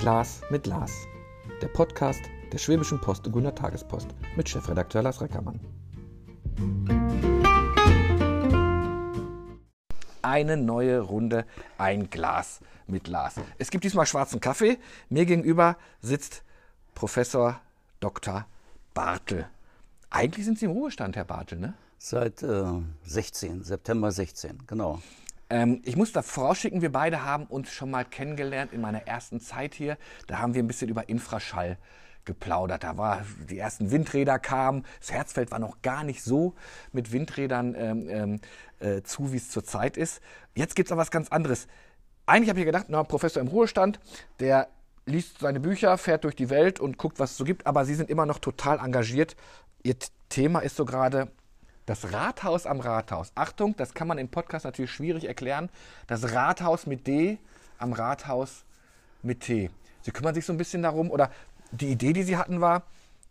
Glas mit Lars. Der Podcast der Schwäbischen Post und Gunner Tagespost mit Chefredakteur Lars Reckermann. Eine neue Runde, ein Glas mit Lars. Es gibt diesmal schwarzen Kaffee. Mir gegenüber sitzt Professor Dr. Bartel. Eigentlich sind Sie im Ruhestand, Herr Bartel, ne? Seit äh, 16, September 16, genau. Ähm, ich muss da vorausschicken, wir beide haben uns schon mal kennengelernt in meiner ersten Zeit hier. Da haben wir ein bisschen über Infraschall geplaudert. Da war die ersten Windräder kamen. Das Herzfeld war noch gar nicht so mit Windrädern ähm, ähm äh, zu, wie es zurzeit ist. Jetzt gibt es aber was ganz anderes. Eigentlich habe ich gedacht, na, Professor im Ruhestand, der liest seine Bücher, fährt durch die Welt und guckt, was es so gibt. Aber Sie sind immer noch total engagiert. Ihr Thema ist so gerade das Rathaus am Rathaus. Achtung, das kann man im Podcast natürlich schwierig erklären. Das Rathaus mit D am Rathaus mit T. Sie kümmern sich so ein bisschen darum, oder die Idee, die Sie hatten, war,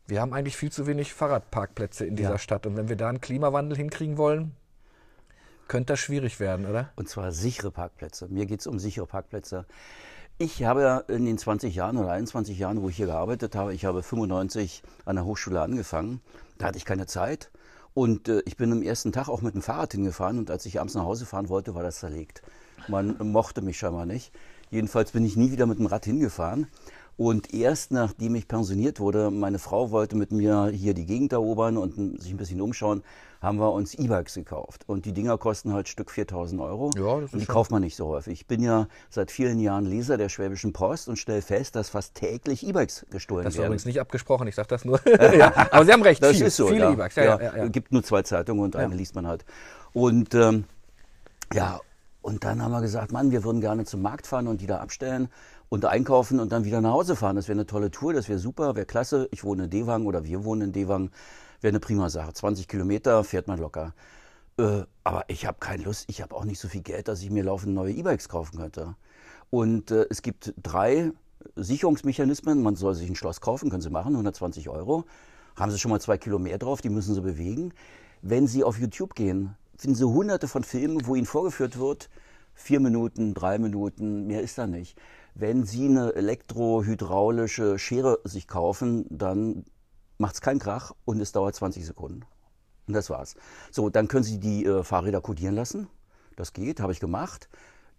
wir haben eigentlich viel zu wenig Fahrradparkplätze in dieser ja. Stadt. Und wenn wir da einen Klimawandel hinkriegen wollen, könnte das schwierig werden, oder? Und zwar sichere Parkplätze. Mir geht es um sichere Parkplätze. Ich habe ja in den 20 Jahren oder 21 Jahren, wo ich hier gearbeitet habe, ich habe 95 an der Hochschule angefangen. Da hatte ich keine Zeit. Und äh, ich bin am ersten Tag auch mit dem Fahrrad hingefahren und als ich abends nach Hause fahren wollte, war das zerlegt. Man mochte mich scheinbar nicht. Jedenfalls bin ich nie wieder mit dem Rad hingefahren. Und erst nachdem ich pensioniert wurde, meine Frau wollte mit mir hier die Gegend erobern und sich ein bisschen umschauen, haben wir uns E-Bikes gekauft. Und die Dinger kosten halt Stück 4000 Euro. Ja, das ist und die schon. kauft man nicht so häufig. Ich bin ja seit vielen Jahren Leser der Schwäbischen Post und stelle fest, dass fast täglich E-Bikes gestohlen werden. Das ist übrigens nicht abgesprochen, ich sage das nur. ja, aber Sie haben recht, das viel, ist so, viele ja. E-Bikes. Ja, ja, ja, Es gibt nur zwei Zeitungen und eine liest man halt. Und ähm, ja, und dann haben wir gesagt, Mann, wir würden gerne zum Markt fahren und die da abstellen und einkaufen und dann wieder nach Hause fahren. Das wäre eine tolle Tour, das wäre super, wäre klasse. Ich wohne in Dewang oder wir wohnen in Dewang, wäre eine prima Sache. 20 Kilometer fährt man locker. Äh, aber ich habe keine Lust, ich habe auch nicht so viel Geld, dass ich mir laufend neue E-Bikes kaufen könnte. Und äh, es gibt drei Sicherungsmechanismen. Man soll sich ein Schloss kaufen, können Sie machen, 120 Euro. Haben Sie schon mal zwei Kilo mehr drauf, die müssen Sie bewegen. Wenn Sie auf YouTube gehen, finden Sie hunderte von Filmen, wo Ihnen vorgeführt wird, vier Minuten, drei Minuten, mehr ist da nicht. Wenn Sie eine elektrohydraulische Schere sich kaufen, dann macht es keinen Krach und es dauert 20 Sekunden. Und das war's. So, dann können Sie die äh, Fahrräder kodieren lassen. Das geht, habe ich gemacht.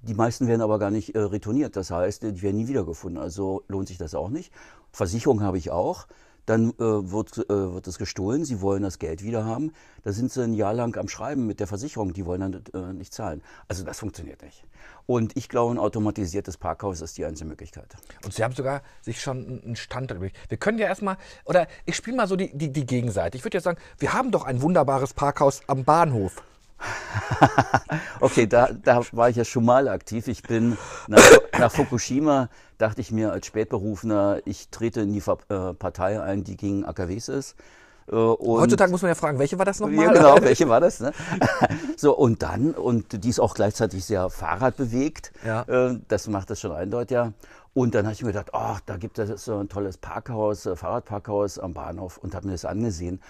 Die meisten werden aber gar nicht äh, retourniert. Das heißt, die werden nie wiedergefunden. Also lohnt sich das auch nicht. Versicherung habe ich auch dann äh, wird, äh, wird es gestohlen, sie wollen das Geld wieder haben. Da sind sie ein Jahr lang am Schreiben mit der Versicherung, die wollen dann äh, nicht zahlen. Also das funktioniert nicht. Und ich glaube, ein automatisiertes Parkhaus ist die einzige Möglichkeit. Und Sie haben sogar sich schon einen Stand darüber. Wir können ja erstmal, oder ich spiele mal so die, die, die Gegenseite. Ich würde ja sagen, wir haben doch ein wunderbares Parkhaus am Bahnhof. okay, da, da war ich ja schon mal aktiv. Ich bin nach, nach Fukushima, dachte ich mir als Spätberufener, ich trete in die äh, Partei ein, die gegen AKWs ist. Äh, Heutzutage muss man ja fragen, welche war das nochmal? Ja, genau, welche war das? Ne? so, und dann, und die ist auch gleichzeitig sehr fahrradbewegt. Ja. Äh, das macht das schon eindeutig. Ja. Und dann habe ich mir gedacht, oh, da gibt es so ein tolles Parkhaus, Fahrradparkhaus am Bahnhof und habe mir das angesehen.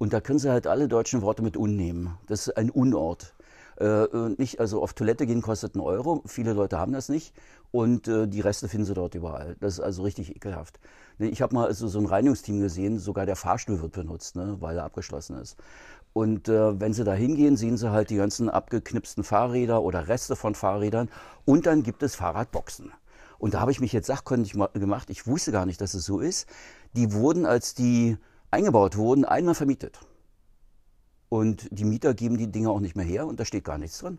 Und da können Sie halt alle deutschen Worte mit unnehmen. Das ist ein Unort. Äh, nicht, also auf Toilette gehen kostet einen Euro. Viele Leute haben das nicht. Und äh, die Reste finden Sie dort überall. Das ist also richtig ekelhaft. Ich habe mal also so ein Reinigungsteam gesehen, sogar der Fahrstuhl wird benutzt, ne, weil er abgeschlossen ist. Und äh, wenn Sie da hingehen, sehen Sie halt die ganzen abgeknipsten Fahrräder oder Reste von Fahrrädern. Und dann gibt es Fahrradboxen. Und da habe ich mich jetzt sachkundig gemacht. Ich wusste gar nicht, dass es so ist. Die wurden, als die eingebaut wurden, einmal vermietet. Und die Mieter geben die Dinge auch nicht mehr her und da steht gar nichts drin.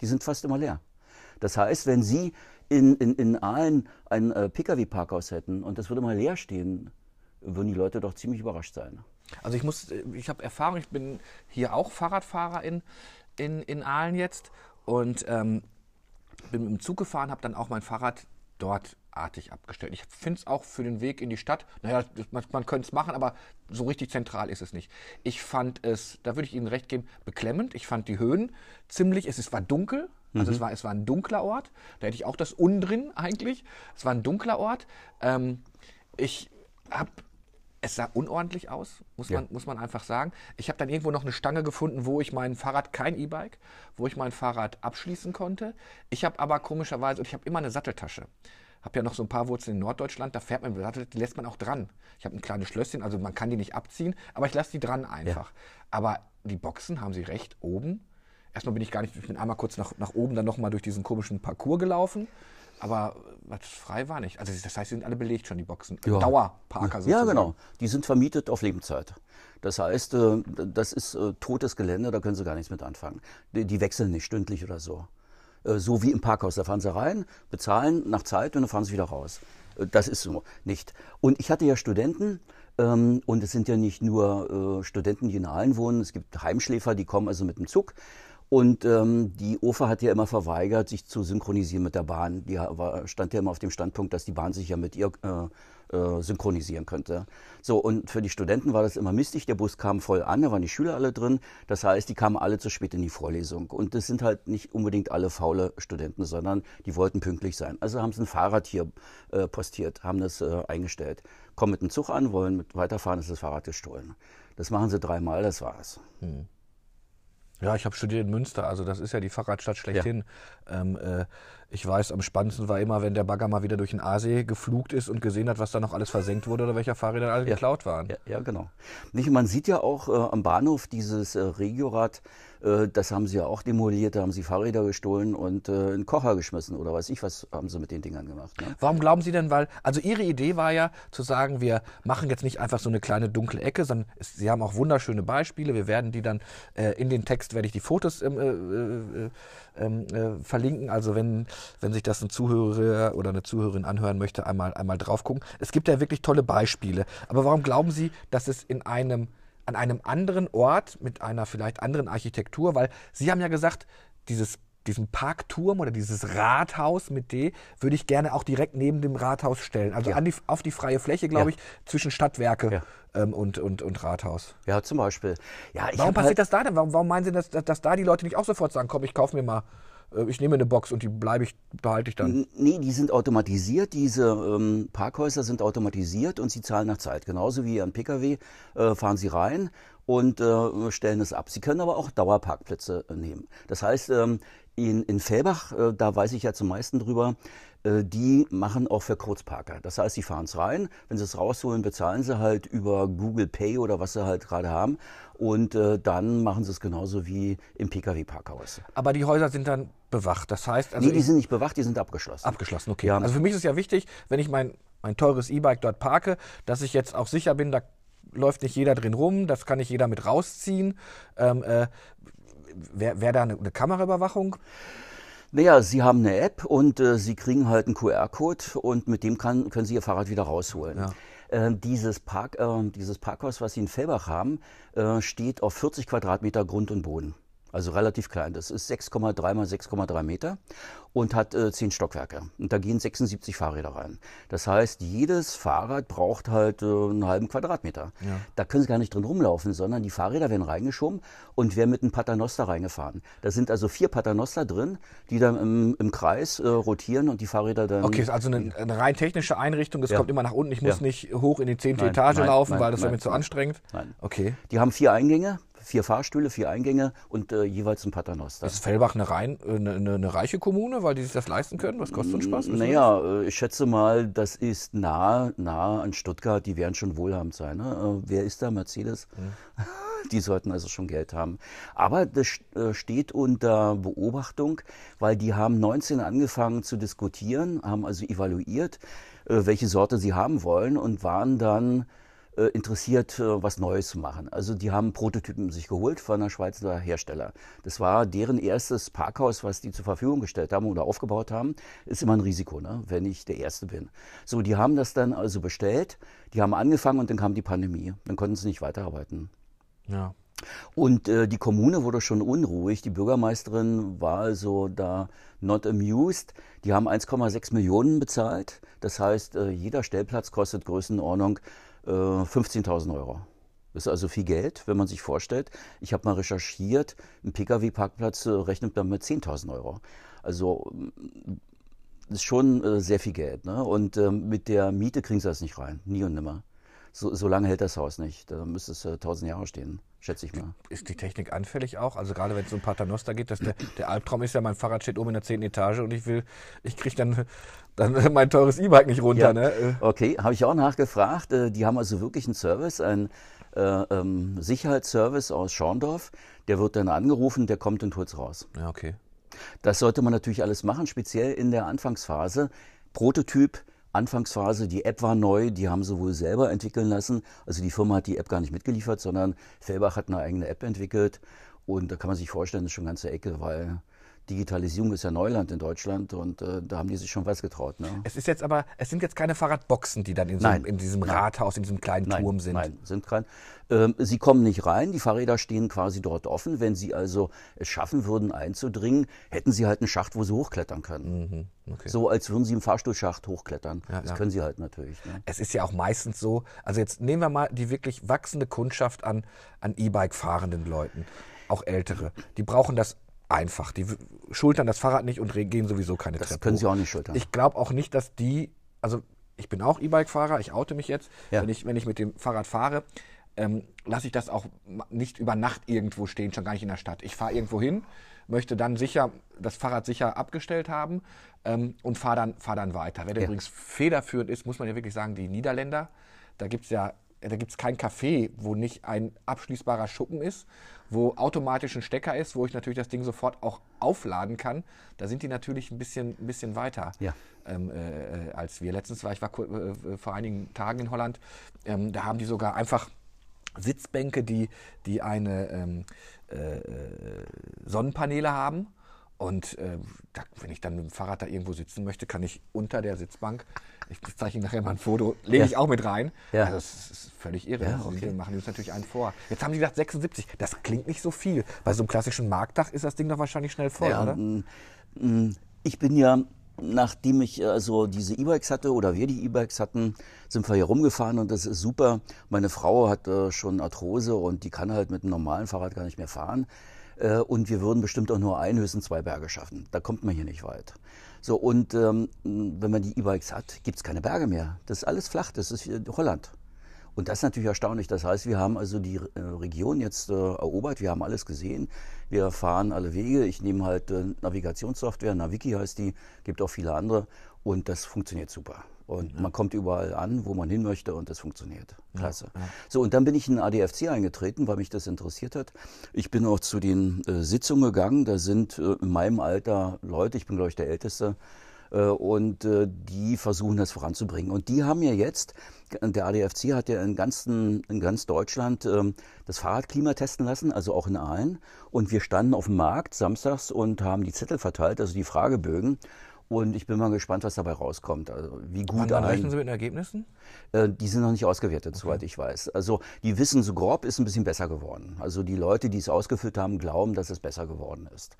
Die sind fast immer leer. Das heißt, wenn Sie in, in, in Aalen ein äh, Pkw-Parkhaus hätten und das würde mal leer stehen, würden die Leute doch ziemlich überrascht sein. Also ich muss, ich habe Erfahrung, ich bin hier auch Fahrradfahrer in, in, in Aalen jetzt und ähm, bin mit dem Zug gefahren, habe dann auch mein Fahrrad dort artig abgestellt. Ich finde es auch für den Weg in die Stadt, naja, man, man könnte es machen, aber so richtig zentral ist es nicht. Ich fand es, da würde ich Ihnen recht geben, beklemmend. Ich fand die Höhen ziemlich, es, es war dunkel, also mhm. es, war, es war ein dunkler Ort. Da hätte ich auch das Undrin eigentlich. Es war ein dunkler Ort. Ähm, ich habe es sah unordentlich aus, muss, ja. man, muss man einfach sagen. Ich habe dann irgendwo noch eine Stange gefunden, wo ich mein Fahrrad, kein E-Bike, wo ich mein Fahrrad abschließen konnte. Ich habe aber komischerweise, und ich habe immer eine Satteltasche habe ja noch so ein paar Wurzeln in Norddeutschland, da fährt man, die lässt man auch dran. Ich habe ein kleines Schlösschen, also man kann die nicht abziehen, aber ich lasse die dran einfach. Ja. Aber die Boxen, haben Sie recht, oben. Erstmal bin ich gar nicht, ich bin einmal kurz nach, nach oben, dann nochmal durch diesen komischen Parcours gelaufen. Aber was frei war nicht. Also das heißt, die sind alle belegt schon, die Boxen. Ja. Dauerparker sozusagen. Ja, genau. Die sind vermietet auf Lebenszeit. Das heißt, äh, das ist äh, totes Gelände, da können Sie gar nichts mit anfangen. Die wechseln nicht stündlich oder so. Äh, so wie im Parkhaus. Da fahren Sie rein, bezahlen nach Zeit und dann fahren Sie wieder raus. Das ist so nicht. Und ich hatte ja Studenten, ähm, und es sind ja nicht nur Studenten, die in Aalen wohnen, es gibt Heimschläfer, die kommen also mit dem Zug und ähm, die OFA hat ja immer verweigert, sich zu synchronisieren mit der Bahn. Die war, stand ja immer auf dem Standpunkt, dass die Bahn sich ja mit ihr äh, äh, synchronisieren könnte. So, und für die Studenten war das immer mistig. Der Bus kam voll an, da waren die Schüler alle drin. Das heißt, die kamen alle zu spät in die Vorlesung. Und das sind halt nicht unbedingt alle faule Studenten, sondern die wollten pünktlich sein. Also haben sie ein Fahrrad hier äh, postiert, haben das äh, eingestellt. Kommen mit dem Zug an, wollen mit weiterfahren, ist das Fahrrad gestohlen. Das machen sie dreimal, das war's. Hm. Ja, ich habe studiert in Münster, also das ist ja die Fahrradstadt schlechthin. Ja. Ähm, äh, ich weiß, am spannendsten war immer, wenn der Bagger mal wieder durch den Aasee geflugt ist und gesehen hat, was da noch alles versenkt wurde oder welcher Fahrräder alle ja. geklaut waren. Ja, ja, genau. Nicht, man sieht ja auch äh, am Bahnhof dieses äh, Regiorad, äh, das haben sie ja auch demoliert, da haben sie Fahrräder gestohlen und äh, einen Kocher geschmissen oder weiß ich, was haben sie mit den Dingern gemacht. Ne? Warum glauben Sie denn, weil, also Ihre Idee war ja zu sagen, wir machen jetzt nicht einfach so eine kleine dunkle Ecke, sondern es, Sie haben auch wunderschöne Beispiele, wir werden die dann äh, in den Text, werde ich die Fotos ähm, äh, verlinken, also wenn, wenn sich das ein Zuhörer oder eine Zuhörerin anhören möchte, einmal, einmal drauf gucken. Es gibt ja wirklich tolle Beispiele, aber warum glauben Sie, dass es in einem an einem anderen Ort mit einer vielleicht anderen Architektur, weil Sie haben ja gesagt, dieses diesen Parkturm oder dieses Rathaus mit D würde ich gerne auch direkt neben dem Rathaus stellen. Also ja. die, auf die freie Fläche, glaube ja. ich, zwischen Stadtwerke ja. ähm, und, und, und Rathaus. Ja, zum Beispiel. Ja, warum passiert halt das da denn? Warum, warum meinen Sie, dass, dass, dass da die Leute nicht auch sofort sagen, komm, ich kaufe mir mal äh, ich nehme eine Box und die bleibe ich, behalte ich dann. Nee, die sind automatisiert. Diese ähm, Parkhäuser sind automatisiert und sie zahlen nach Zeit. Genauso wie ein Pkw äh, fahren sie rein und äh, stellen es ab. Sie können aber auch Dauerparkplätze äh, nehmen. Das heißt, ähm, in, in Fellbach, äh, da weiß ich ja zum meisten drüber, äh, die machen auch für Kurzparker. Das heißt, sie fahren es rein, wenn sie es rausholen, bezahlen sie halt über Google Pay oder was sie halt gerade haben und äh, dann machen sie es genauso wie im Pkw-Parkhaus. Aber die Häuser sind dann bewacht, das heißt... Also nee, die sind nicht bewacht, die sind abgeschlossen. Abgeschlossen, okay. Ja. Also für mich ist ja wichtig, wenn ich mein, mein teures E-Bike dort parke, dass ich jetzt auch sicher bin, da läuft nicht jeder drin rum, das kann nicht jeder mit rausziehen. Ähm, äh, Wäre wär da eine, eine Kameraüberwachung? Naja, Sie haben eine App und äh, Sie kriegen halt einen QR-Code und mit dem kann, können Sie Ihr Fahrrad wieder rausholen. Ja. Äh, dieses, Park, äh, dieses Parkhaus, was Sie in Fellbach haben, äh, steht auf 40 Quadratmeter Grund und Boden. Also relativ klein. Das ist 6,3 mal 6,3 Meter und hat äh, 10 Stockwerke. Und da gehen 76 Fahrräder rein. Das heißt, jedes Fahrrad braucht halt äh, einen halben Quadratmeter. Ja. Da können Sie gar nicht drin rumlaufen, sondern die Fahrräder werden reingeschoben und werden mit einem Paternoster reingefahren. Da sind also vier Paternoster drin, die dann im, im Kreis äh, rotieren und die Fahrräder dann. Okay, ist also eine, eine rein technische Einrichtung. Das ja. kommt immer nach unten. Ich muss ja. nicht hoch in die zehnte Etage nein, laufen, nein, weil das wäre mir zu anstrengend. Nein. Okay. Die haben vier Eingänge vier Fahrstühle, vier Eingänge und äh, jeweils ein Paternoster. Ist Fellbach eine, rein, äh, eine, eine, eine, reiche Kommune, weil die sich das leisten können? Was kostet so ein Spaß? Naja, äh, ich schätze mal, das ist nah, nah an Stuttgart. Die werden schon wohlhabend sein. Ne? Äh, wer ist da? Mercedes? Mhm. Die sollten also schon Geld haben. Aber das steht unter Beobachtung, weil die haben 19 angefangen zu diskutieren, haben also evaluiert, welche Sorte sie haben wollen und waren dann äh, interessiert, äh, was Neues zu machen. Also die haben Prototypen sich geholt von einer Schweizer Hersteller. Das war deren erstes Parkhaus, was die zur Verfügung gestellt haben oder aufgebaut haben. Ist immer ein Risiko, ne? wenn ich der Erste bin. So, die haben das dann also bestellt, die haben angefangen und dann kam die Pandemie. Dann konnten sie nicht weiterarbeiten. Ja. Und äh, die Kommune wurde schon unruhig. Die Bürgermeisterin war also da not amused. Die haben 1,6 Millionen bezahlt. Das heißt, äh, jeder Stellplatz kostet Größenordnung 15.000 äh, Euro. Das ist also viel Geld, wenn man sich vorstellt. Ich habe mal recherchiert, ein Pkw-Parkplatz äh, rechnet man mit 10.000 Euro. Also mm, das ist schon äh, sehr viel Geld. Ne? Und ähm, mit der Miete kriegen sie das nicht rein, nie und nimmer. So, so lange hält das Haus nicht. Da müsste es äh, 1000 Jahre stehen. schätze ich mal. Ist die Technik anfällig auch? Also gerade wenn es um Paternoster geht, dass der, der Albtraum ist ja, mein Fahrrad steht oben in der zehnten Etage und ich will, ich kriege dann, dann mein teures E-Bike nicht runter. Ja. Ne? Okay, habe ich auch nachgefragt. Äh, die haben also wirklich einen Service, einen äh, ähm, Sicherheitsservice aus Schorndorf. Der wird dann angerufen, der kommt und holt es raus. Ja, okay. Das sollte man natürlich alles machen, speziell in der Anfangsphase. Prototyp, Anfangsphase, die App war neu, die haben sie wohl selber entwickeln lassen. Also die Firma hat die App gar nicht mitgeliefert, sondern Fellbach hat eine eigene App entwickelt. Und da kann man sich vorstellen, das ist schon eine ganze Ecke, weil Digitalisierung ist ja Neuland in Deutschland und äh, da haben die sich schon was getraut. Ne? Es ist jetzt aber, es sind jetzt keine Fahrradboxen, die dann in, so, nein, in diesem nein. Rathaus, in diesem kleinen nein, Turm sind. Nein, sind kein. Ähm, sie kommen nicht rein, die Fahrräder stehen quasi dort offen. Wenn sie also es schaffen würden einzudringen, hätten sie halt einen Schacht, wo sie hochklettern können. Mhm, okay. So als würden sie im Fahrstuhlschacht hochklettern. Ja, das ja. können sie halt natürlich. Ne? Es ist ja auch meistens so, also jetzt nehmen wir mal die wirklich wachsende Kundschaft an, an E-Bike fahrenden Leuten auch ältere. Die brauchen das einfach. Die schultern das Fahrrad nicht und gehen sowieso keine das Treppe. Das können sie auch nicht schultern. Ich glaube auch nicht, dass die, also ich bin auch E-Bike-Fahrer, ich oute mich jetzt. Ja. Wenn, ich, wenn ich mit dem Fahrrad fahre, ähm, lasse ich das auch nicht über Nacht irgendwo stehen, schon gar nicht in der Stadt. Ich fahre irgendwo hin, möchte dann sicher das Fahrrad sicher abgestellt haben ähm, und fahre dann, fahr dann weiter. Wer ja. übrigens federführend ist, muss man ja wirklich sagen, die Niederländer. Da gibt es ja da gibt es kein Café, wo nicht ein abschließbarer Schuppen ist, wo automatisch ein Stecker ist, wo ich natürlich das Ding sofort auch aufladen kann. Da sind die natürlich ein bisschen, ein bisschen weiter ja. ähm, äh, als wir. Letztens war ich war äh, vor einigen Tagen in Holland, ähm, da haben die sogar einfach Sitzbänke, die, die eine ähm, äh, äh Sonnenpaneele haben und äh, da, wenn ich dann mit dem Fahrrad da irgendwo sitzen möchte, kann ich unter der Sitzbank, ich zeige Ihnen nachher mal ein Foto, lege ja. ich auch mit rein. Ja. Also das ist völlig irre. Ja, okay. Die machen uns natürlich einen vor. Jetzt haben Sie gesagt 76. Das klingt nicht so viel. Bei so einem klassischen Marktdach ist das Ding doch wahrscheinlich schnell voll, ja, oder? Mm, mm, ich bin ja, nachdem ich also diese E-Bikes hatte oder wir die E-Bikes hatten, sind wir hier rumgefahren und das ist super. Meine Frau hat äh, schon Arthrose und die kann halt mit einem normalen Fahrrad gar nicht mehr fahren. Äh, und wir würden bestimmt auch nur ein, höchstens zwei Berge schaffen. Da kommt man hier nicht weit. So, und ähm, wenn man die E-Bikes hat, gibt es keine Berge mehr. Das ist alles flach, das ist Holland. Und das ist natürlich erstaunlich. Das heißt, wir haben also die äh, Region jetzt äh, erobert, wir haben alles gesehen, wir fahren alle Wege. Ich nehme halt äh, Navigationssoftware, Naviki heißt die, gibt auch viele andere und das funktioniert super. Und ja. man kommt überall an, wo man hin möchte und das funktioniert. Klasse. Ja, ja. So, und dann bin ich in den ADFC eingetreten, weil mich das interessiert hat. Ich bin auch zu den äh, Sitzungen gegangen. Da sind äh, in meinem Alter Leute, ich bin glaube ich der Älteste, äh, und äh, die versuchen das voranzubringen. Und die haben ja jetzt, der ADFC hat ja in, ganzen, in ganz Deutschland ähm, das Fahrradklima testen lassen, also auch in Aalen. Und wir standen auf dem Markt samstags und haben die Zettel verteilt, also die Fragebögen. Und ich bin mal gespannt, was dabei rauskommt. Also wie gut Wann rechnen Sie mit den Ergebnissen? Äh, die sind noch nicht ausgewertet, okay. soweit ich weiß. Also die wissen so grob, ist ein bisschen besser geworden. Also die Leute, die es ausgefüllt haben, glauben, dass es besser geworden ist.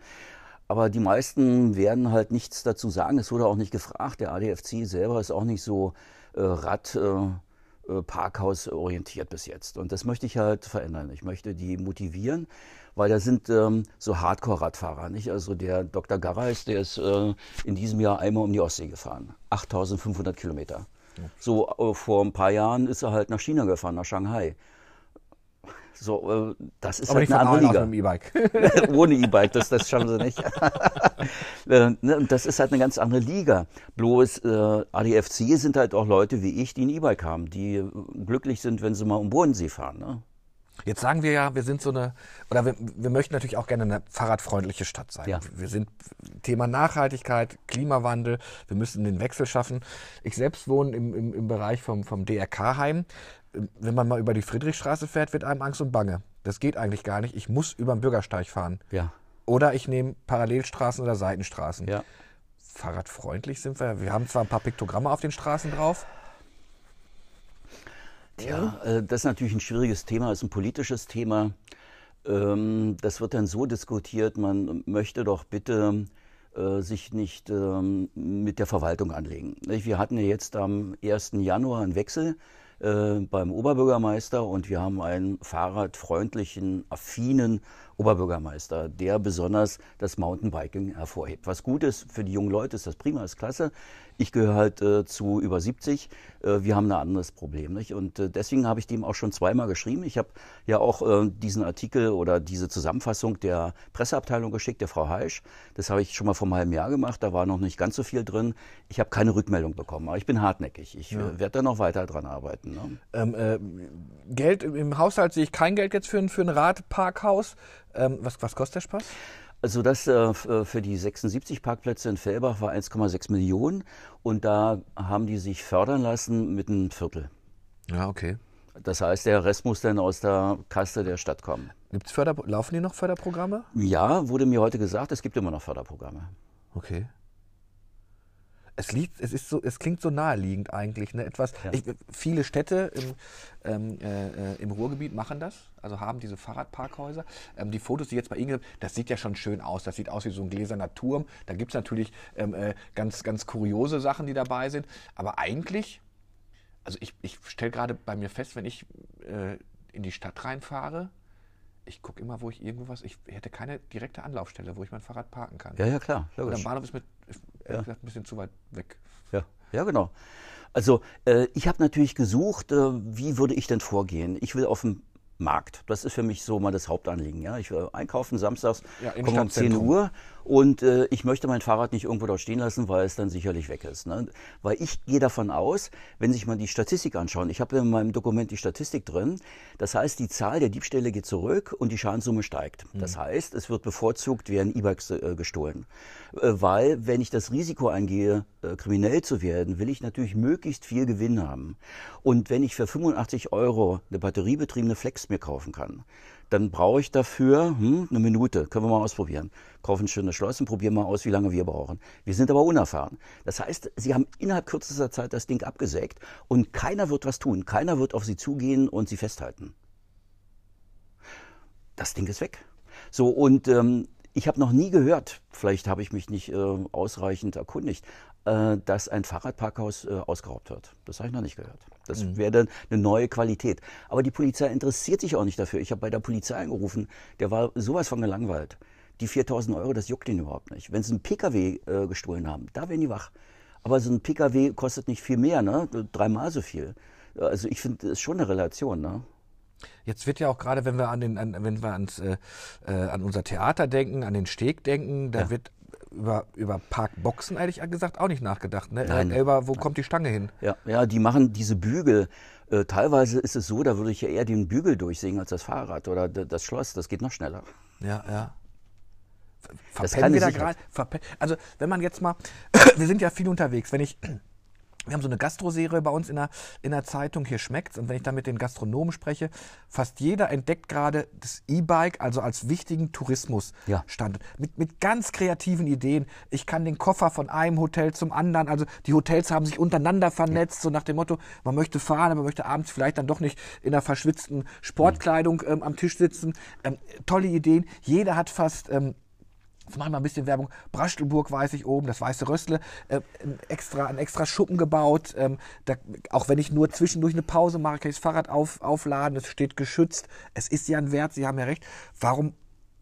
Aber die meisten werden halt nichts dazu sagen. Es wurde auch nicht gefragt. Der ADFC selber ist auch nicht so äh, Rad. Äh, äh, Parkhaus orientiert bis jetzt. Und das möchte ich halt verändern. Ich möchte die motivieren, weil da sind ähm, so Hardcore-Radfahrer, nicht? Also der Dr. Garreis, der ist äh, in diesem Jahr einmal um die Ostsee gefahren. 8500 Kilometer. So äh, vor ein paar Jahren ist er halt nach China gefahren, nach Shanghai. So, äh, das ist Aber halt eine andere Liga. Mit E-Bike. Ohne E-Bike, das, das schaffen sie nicht. Äh, ne, das ist halt eine ganz andere Liga. Bloß äh, ADFC sind halt auch Leute wie ich, die ein E-Bike haben, die glücklich sind, wenn sie mal um Bodensee fahren. Ne? Jetzt sagen wir ja, wir sind so eine, oder wir, wir möchten natürlich auch gerne eine fahrradfreundliche Stadt sein. Ja. Wir sind Thema Nachhaltigkeit, Klimawandel, wir müssen den Wechsel schaffen. Ich selbst wohne im, im, im Bereich vom, vom DRK-Heim. Wenn man mal über die Friedrichstraße fährt, wird einem Angst und Bange. Das geht eigentlich gar nicht. Ich muss über den Bürgersteig fahren. Ja. Oder ich nehme Parallelstraßen oder Seitenstraßen. Ja. Fahrradfreundlich sind wir. Wir haben zwar ein paar Piktogramme auf den Straßen drauf. Tja, äh, das ist natürlich ein schwieriges Thema, ist ein politisches Thema. Ähm, das wird dann so diskutiert, man möchte doch bitte äh, sich nicht ähm, mit der Verwaltung anlegen. Wir hatten ja jetzt am 1. Januar einen Wechsel äh, beim Oberbürgermeister und wir haben einen fahrradfreundlichen, affinen Oberbürgermeister, der besonders das Mountainbiking hervorhebt. Was gut ist für die jungen Leute, ist das prima, ist klasse. Ich gehöre halt äh, zu über 70. Äh, wir haben ein anderes Problem. Nicht? Und äh, deswegen habe ich dem auch schon zweimal geschrieben. Ich habe ja auch äh, diesen Artikel oder diese Zusammenfassung der Presseabteilung geschickt, der Frau Heisch. Das habe ich schon mal vor einem halben Jahr gemacht. Da war noch nicht ganz so viel drin. Ich habe keine Rückmeldung bekommen. Aber ich bin hartneckig. Ich ja. Äh, werde da noch weiter dran arbeiten. Ne? Ähm, äh, Geld im Haushalt sehe ich kein Geld jetzt für ein, für ein Radparkhaus. Ähm, was, was kostet der Spaß? Also das äh, äh für die 76 Parkplätze in Fellbach war 1,6 Millionen und da haben die sich fördern lassen mit einem Viertel. Ja, okay. Das heißt, der Rest muss dann aus der Kasse der Stadt kommen. Gibt's Förder laufen die noch Förderprogramme? Ja, wurde mir heute gesagt, es gibt immer noch Förderprogramme. Okay. Es, liegt, es, ist so, es klingt so naheliegend eigentlich. Ne? Etwas, ja. ich, viele Städte im, ähm, äh, im Ruhrgebiet machen das, also haben diese Fahrradparkhäuser. Ähm, die Fotos, die jetzt bei Ihnen das sieht ja schon schön aus. Das sieht aus wie so ein gläserner Turm. Da gibt es natürlich ähm, äh, ganz, ganz kuriose Sachen, die dabei sind. Aber eigentlich, also ich, ich stelle gerade bei mir fest, wenn ich äh, in die Stadt reinfahre, ich gucke immer, wo ich irgendwo was, ich hätte keine direkte Anlaufstelle, wo ich mein Fahrrad parken kann. Ja, ja, klar. Logisch. Und am Bahnhof ist mir ja. gesagt, ein bisschen zu weit weg. Ja, ja genau. Also äh, ich habe natürlich gesucht, äh, wie würde ich denn vorgehen? Ich will auf dem Markt. Das ist für mich so mal das Hauptanliegen. Ja? Ich will einkaufen samstags, ja, komme um 10 Uhr und äh, ich möchte mein Fahrrad nicht irgendwo dort stehen lassen, weil es dann sicherlich weg ist. Ne? Weil ich gehe davon aus, wenn sich mal die Statistik anschauen, ich habe in meinem Dokument die Statistik drin, das heißt, die Zahl der Diebstähle geht zurück und die Schadenssumme steigt. Mhm. Das heißt, es wird bevorzugt, werden E-Bikes äh, gestohlen. Äh, weil, wenn ich das Risiko eingehe, äh, kriminell zu werden, will ich natürlich möglichst viel Gewinn haben. Und wenn ich für 85 Euro eine batteriebetriebene Flex mir kaufen kann, dann brauche ich dafür hm, eine Minute. Können wir mal ausprobieren. Kaufen ein schönes Schloss und probieren mal aus, wie lange wir brauchen. Wir sind aber unerfahren. Das heißt, Sie haben innerhalb kürzester Zeit das Ding abgesägt und keiner wird was tun. Keiner wird auf Sie zugehen und Sie festhalten. Das Ding ist weg. So, und ähm, ich habe noch nie gehört, vielleicht habe ich mich nicht äh, ausreichend erkundigt, äh, dass ein Fahrradparkhaus äh, ausgeraubt wird. Das habe ich noch nicht gehört. Das mhm. wäre dann eine neue Qualität. Aber die Polizei interessiert sich auch nicht dafür. Ich habe bei der Polizei angerufen, der war sowas von gelangweilt. Die 4000 Euro, das juckt ihn überhaupt nicht. Wenn sie einen Pkw äh, gestohlen haben, da werden die wach. Aber so ein Pkw kostet nicht viel mehr, ne? dreimal so viel. Also ich finde, das ist schon eine Relation. Ne? Jetzt wird ja auch gerade, wenn wir an den, an, wenn wir ans, äh, äh an unser Theater denken, an den Steg denken, da ja. wird über, über Parkboxen ehrlich gesagt auch nicht nachgedacht. Ne? Nein. Über, wo Nein. kommt die Stange hin? Ja, ja, die machen diese Bügel. Äh, teilweise ist es so, da würde ich ja eher den Bügel durchsehen als das Fahrrad oder das Schloss. Das geht noch schneller. Ja, ja. Verpennen wir da gerade? Also, wenn man jetzt mal, wir sind ja viel unterwegs. Wenn ich wir haben so eine Gastroserie bei uns in der, in der Zeitung, hier schmeckt's. Und wenn ich da mit den Gastronomen spreche, fast jeder entdeckt gerade das E-Bike, also als wichtigen Tourismusstand. Ja. Mit, mit ganz kreativen Ideen. Ich kann den Koffer von einem Hotel zum anderen, also die Hotels haben sich untereinander vernetzt, ja. so nach dem Motto, man möchte fahren, aber man möchte abends vielleicht dann doch nicht in einer verschwitzten Sportkleidung ähm, am Tisch sitzen. Ähm, tolle Ideen. Jeder hat fast ähm, Jetzt machen wir ein bisschen Werbung. Brastelburg weiß ich oben, das Weiße Röstle, äh, ein, extra, ein extra Schuppen gebaut. Ähm, da, auch wenn ich nur zwischendurch eine Pause mache, kann ich das Fahrrad auf, aufladen, es steht geschützt. Es ist ja ein Wert, Sie haben ja recht. Warum,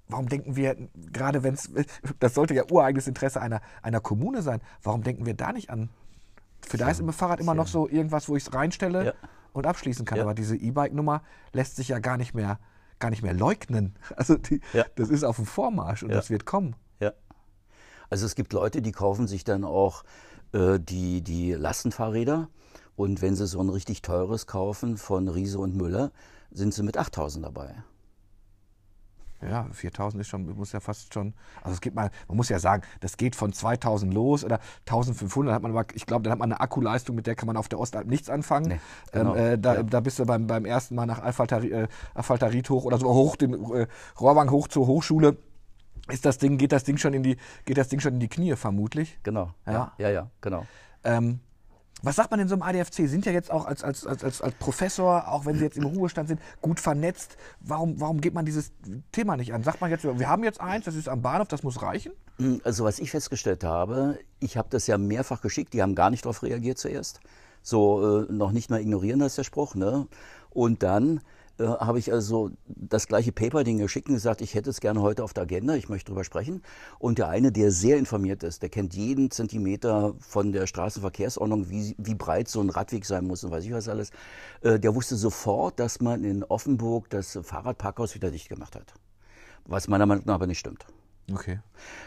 warum denken wir, gerade wenn es, das sollte ja ureigenes Interesse einer, einer Kommune sein, warum denken wir da nicht an? Für da ist im Fahrrad immer noch so irgendwas, wo ich es reinstelle ja. und abschließen kann. Ja. Aber diese E-Bike-Nummer lässt sich ja gar nicht mehr gar nicht mehr leugnen. Also die, ja. das ist auf dem Vormarsch und ja. das wird kommen. Ja. Also es gibt Leute, die kaufen sich dann auch äh, die, die Lastenfahrräder und wenn sie so ein richtig teures kaufen von Riese und Müller, sind sie mit 8000 dabei. Ja, 4000 ist schon, muss ja fast schon, also es gibt mal, man muss ja sagen, das geht von 2000 los oder 1500, hat man aber, ich glaube, dann hat man eine Akkuleistung, mit der kann man auf der Ostalb nichts anfangen. Nee, genau. ähm, äh, da, ja. da bist du beim, beim ersten Mal nach Alphaltarit, äh, Alphaltarit hoch oder so hoch, den äh, Rohrwang hoch zur Hochschule. Ist das Ding, geht das Ding schon in die, geht das Ding schon in die Knie vermutlich? Genau. Ja, ja, ja, genau. Ähm, was sagt man in so einem ADFC? Sie sind ja jetzt auch als, als, als, als, Professor, auch wenn Sie jetzt im Ruhestand sind, gut vernetzt. Warum, warum geht man dieses Thema nicht an? Sagt man jetzt, wir haben jetzt eins, das ist am Bahnhof, das muss reichen? Hm, also was ich festgestellt habe, ich habe das ja mehrfach geschickt, die haben gar nicht darauf reagiert zuerst. So, äh, noch nicht mal ignorieren, das ist der Spruch. Ne? Und dann äh, habe ich also das gleiche Paper den geschickt und gesagt, ich hätte es gerne heute auf der Agenda, ich möchte darüber sprechen. Und der eine, der sehr informiert ist, der kennt jeden Zentimeter von der Straßenverkehrsordnung, wie, wie breit so ein Radweg sein muss und weiß ich was alles, äh, der wusste sofort, dass man in Offenburg das Fahrradparkhaus wieder dicht gemacht hat. Was meiner Meinung nach aber nicht stimmt. Okay.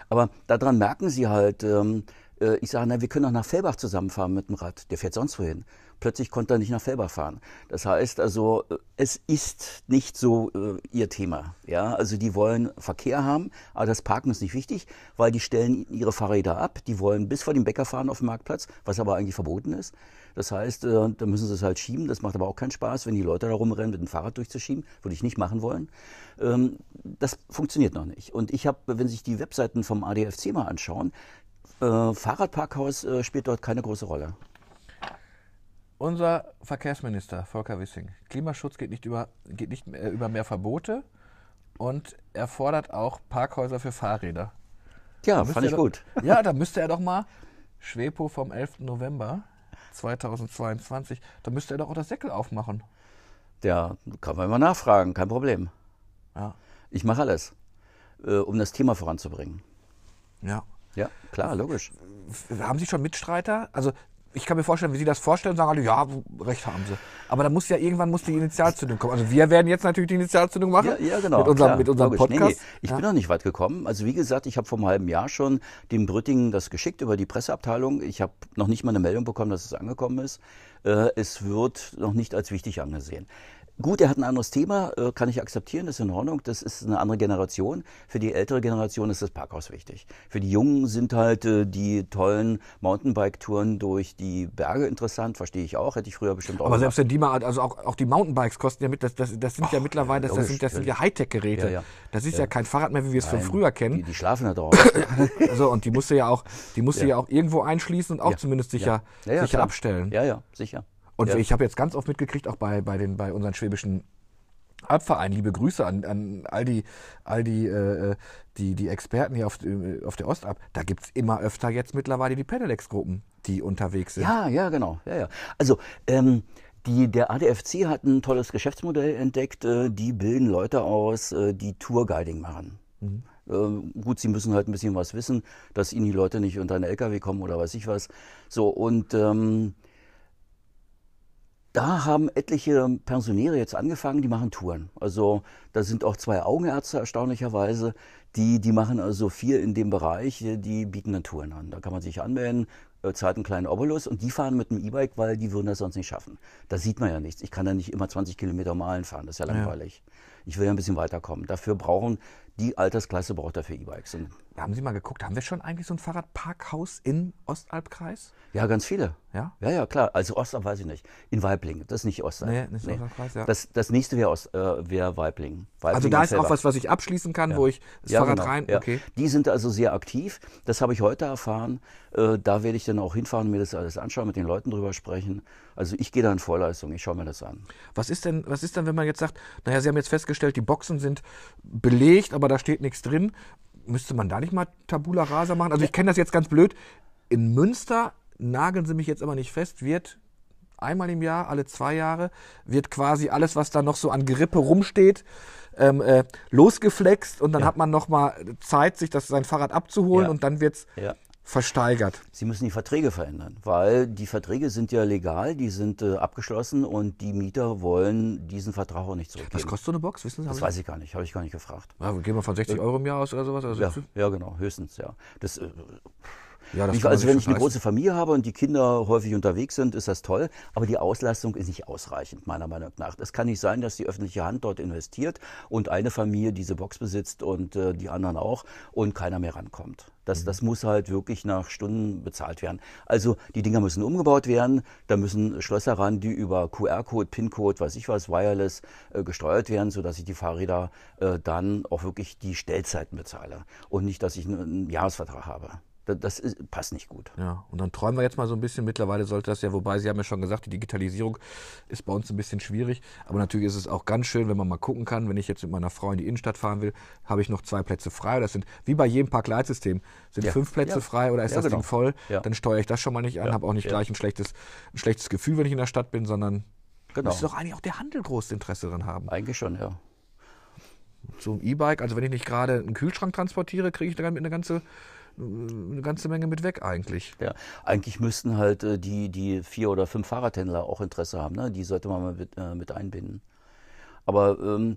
Aber daran merken Sie halt, ähm, äh, ich sage, na, wir können auch nach Fellbach zusammenfahren mit dem Rad. Der fährt sonst wohin. Plötzlich konnte er nicht nach Fellbach fahren. Das heißt also, äh, es ist nicht so äh, ihr Thema. Ja, also die wollen Verkehr haben, aber das Parken ist nicht wichtig, weil die stellen ihre Fahrräder ab. Die wollen bis vor den Bäcker fahren auf dem Marktplatz, was aber eigentlich verboten ist. Das heißt, äh, da müssen sie es halt schieben. Das macht aber auch keinen Spaß, wenn die Leute da rumrennen, mit dem Fahrrad durchzuschieben. Würde ich nicht machen wollen. Ähm, das funktioniert noch nicht. Und ich habe, wenn sich die Webseiten vom ADFC mal anschauen, äh, Fahrradparkhaus äh, spielt dort keine große Rolle. Unser Verkehrsminister Volker Wissing, Klimaschutz geht nicht über, geht nicht mehr über mehr Verbote und er fordert auch Parkhäuser für Fahrräder. Ja, fand ich doch, gut. Ja, da müsste er doch mal Schwepo vom 11. November 2022, da müsste er doch auch das Säckel aufmachen. Ja, kann man mal nachfragen, kein Problem. Ja. Ich mache alles, äh, um das Thema voranzubringen. Ja. Ja, klar, logisch. Haben Sie schon Mitstreiter? Also ich kann mir vorstellen, wie Sie das vorstellen, sagen alle, ja, recht haben Sie. Aber da muss ja irgendwann muss die Initialzündung kommen. Also wir werden jetzt natürlich die Initialzündung machen. Ja, ja genau. Mit unserem, klar, mit unserem Podcast. Nee, nee. Ich ja. bin noch nicht weit gekommen. Also wie gesagt, ich habe vor einem halben Jahr schon dem Brüttingen das geschickt über die Presseabteilung. Ich habe noch nicht mal eine Meldung bekommen, dass es angekommen ist. Äh, es wird noch nicht als wichtig angesehen. Gut, er hat ein anderes Thema, äh, kann ich akzeptieren, das ist in Ordnung. Das ist eine andere Generation. Für die ältere Generation ist das Parkhaus wichtig. Für die Jungen sind halt äh, die tollen Mountainbike-Touren durch die Berge interessant, verstehe ich auch. Hätte ich früher bestimmt auch. Aber selbst wenn die mal, also auch, auch die Mountainbikes kosten ja mit, das, das, das sind Och, ja mittlerweile, das, das, sind, das sind ja Hightech-Geräte. Ja, ja. Das ist ja. ja. kein Fahrrad mehr, wie wir es von früher kennen. Die, die schlafen da drauf. also, und die musst du ja auch, die musst du ja auch irgendwo einschließen und auch zumindest sicher, sicher abstellen. Ja, ja, sicher. Und ja. ich habe jetzt ganz oft mitgekriegt, auch bei, bei, den, bei unseren schwäbischen Alpvereinen, liebe Grüße an, an all die, all die, äh, die, die Experten hier auf, äh, auf der Ostalp. Da gibt es immer öfter jetzt mittlerweile die Pedelecs-Gruppen, die unterwegs sind. Ja, ja, genau. Ja, ja. Also, ähm, die, der ADFC hat ein tolles Geschäftsmodell entdeckt. Äh, die bilden Leute aus, äh, die Tourguiding machen. Mhm. Ähm, gut, sie müssen halt ein bisschen was wissen, dass ihnen die Leute nicht unter einen LKW kommen oder weiß ich was. So, und ähm, da haben etliche Pensionäre jetzt angefangen, die machen Touren. Also da sind auch zwei Augenärzte erstaunlicherweise, die, die machen also viel in dem Bereich, die bieten dann Touren an. Da kann man sich anmelden, äh, zahlt einen kleinen Obolus und die fahren mit dem E-Bike, weil die würden das sonst nicht schaffen. Da sieht man ja nichts. Ich kann da nicht immer 20 Kilometer Malen fahren, das ist ja langweilig. Ja. Ich will ja ein bisschen weiterkommen. Dafür brauchen die Altersklasse braucht dafür E-Bikes. Haben Sie mal geguckt, haben wir schon eigentlich so ein Fahrradparkhaus im Ostalbkreis? Ja, ganz viele. Ja? Ja, ja, klar. Also Ostalb weiß ich nicht. In Weiblingen, das ist nicht Ostalb. Nee, nicht nee. Ostalbkreis, ja. Das, das nächste wäre äh, wär Weiblingen. Weiblingen. Also da ist auch was, was ich abschließen kann, ja. wo ich das ja, Fahrrad genau. rein, ja. okay. Die sind also sehr aktiv. Das habe ich heute erfahren. Äh, da werde ich dann auch hinfahren und mir das alles anschauen, mit den Leuten drüber sprechen. Also ich gehe da in Vorleistung, ich schaue mir das an. Was ist denn, was ist denn, wenn man jetzt sagt, naja, Sie haben jetzt festgestellt, die Boxen sind belegt, aber da steht nichts drin. Müsste man da nicht mal Tabula Rasa machen? Also ich kenne das jetzt ganz blöd. In Münster, nageln Sie mich jetzt aber nicht fest, wird einmal im Jahr, alle zwei Jahre, wird quasi alles, was da noch so an Gerippe rumsteht, ähm, äh, losgeflext und dann ja. hat man noch mal Zeit, sich das sein Fahrrad abzuholen ja. und dann wird's ja versteigert. Sie müssen die Verträge verändern, weil die Verträge sind ja legal, die sind äh, abgeschlossen und die Mieter wollen diesen Vertrag auch nicht zurückgeben. Was kostet so eine Box? Wissen Sie? Das weiß ich gar nicht, habe ich gar nicht gefragt. Ja, gehen wir von 60 Euro im Jahr aus oder sowas? Also ja, ja, genau, höchstens, ja. Das, äh, ja, das ich, also wenn ich eine große Familie habe und die Kinder häufig unterwegs sind, ist das toll. Aber die Auslastung ist nicht ausreichend, meiner Meinung nach. Es kann nicht sein, dass die öffentliche Hand dort investiert und eine Familie diese Box besitzt und äh, die anderen auch und keiner mehr rankommt. Das, mhm. das muss halt wirklich nach Stunden bezahlt werden. Also die Dinger müssen umgebaut werden. Da müssen Schlösser ran, die über QR-Code, PIN-Code, weiß ich was, Wireless äh, gesteuert werden, sodass ich die Fahrräder äh, dann auch wirklich die Stellzeiten bezahle und nicht, dass ich einen, einen Jahresvertrag habe. Das, das ist, passt nicht gut. Ja, und dann träumen wir jetzt mal so ein bisschen. Mittlerweile sollte das ja, wobei Sie haben ja schon gesagt, die Digitalisierung ist bei uns ein bisschen schwierig. Aber natürlich ist es auch ganz schön, wenn man mal gucken kann. Wenn ich jetzt mit meiner Frau in die Innenstadt fahren will, habe ich noch zwei Plätze frei. Das sind wie bei jedem Parkleitsystem. Sind ja. fünf Plätze ja. frei oder ist ja, das genau. Ding voll? Dann steuere ich das schon mal nicht an, habe auch nicht gleich ein schlechtes, ein schlechtes Gefühl, wenn ich in der Stadt bin, sondern genau. müsste doch eigentlich auch der Handel großes Interesse daran haben. Eigentlich schon, ja. So ein E-Bike, also wenn ich nicht gerade einen Kühlschrank transportiere, kriege ich damit eine ganze eine ganze Menge mit weg eigentlich. Ja, eigentlich müssten halt äh, die, die vier oder fünf Fahrradhändler auch Interesse haben. Ne? Die sollte man mal mit, äh, mit einbinden. Aber ähm,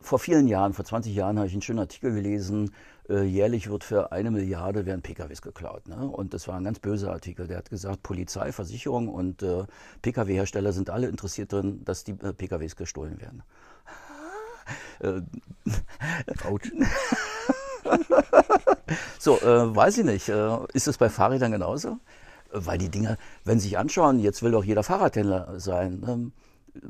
vor vielen Jahren, vor 20 Jahren, habe ich einen schönen Artikel gelesen. Äh, jährlich wird für eine Milliarde werden PKWs geklaut. Ne? Und das war ein ganz böser Artikel. Der hat gesagt, Polizei, Versicherung und äh, Pkw-Hersteller sind alle interessiert darin, dass die äh, PKWs gestohlen werden. Äh, Autsch. so, äh, weiß ich nicht. Äh, ist es bei Fahrrädern genauso? Äh, weil die Dinger, wenn Sie sich anschauen, jetzt will doch jeder Fahrradhändler sein. Ähm,